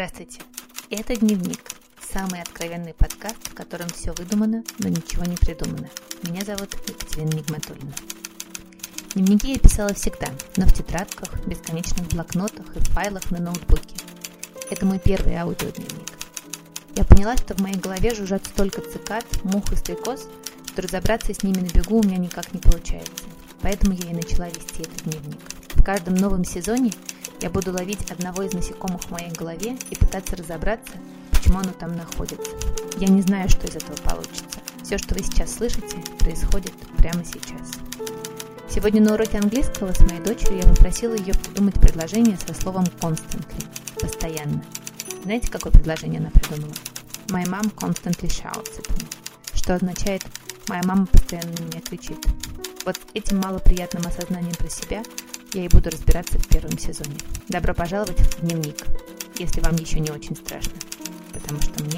Здравствуйте! Это «Дневник» – самый откровенный подкаст, в котором все выдумано, но ничего не придумано. Меня зовут Екатерина Нигматульна. Дневники я писала всегда, но в тетрадках, бесконечных блокнотах и файлах на ноутбуке. Это мой первый аудиодневник. Я поняла, что в моей голове жужжат столько цикад, мух и стрекоз, что разобраться с ними на бегу у меня никак не получается. Поэтому я и начала вести этот дневник. В каждом новом сезоне я буду ловить одного из насекомых в моей голове и пытаться разобраться, почему оно там находится. Я не знаю, что из этого получится. Все, что вы сейчас слышите, происходит прямо сейчас. Сегодня на уроке английского с моей дочерью я попросила ее придумать предложение со словом constantly – постоянно. Знаете, какое предложение она придумала? My mom constantly shouts at me, что означает «моя мама постоянно на меня кричит». Вот этим малоприятным осознанием про себя я и буду разбираться в первом сезоне. Добро пожаловать в дневник, если вам еще не очень страшно, потому что мне.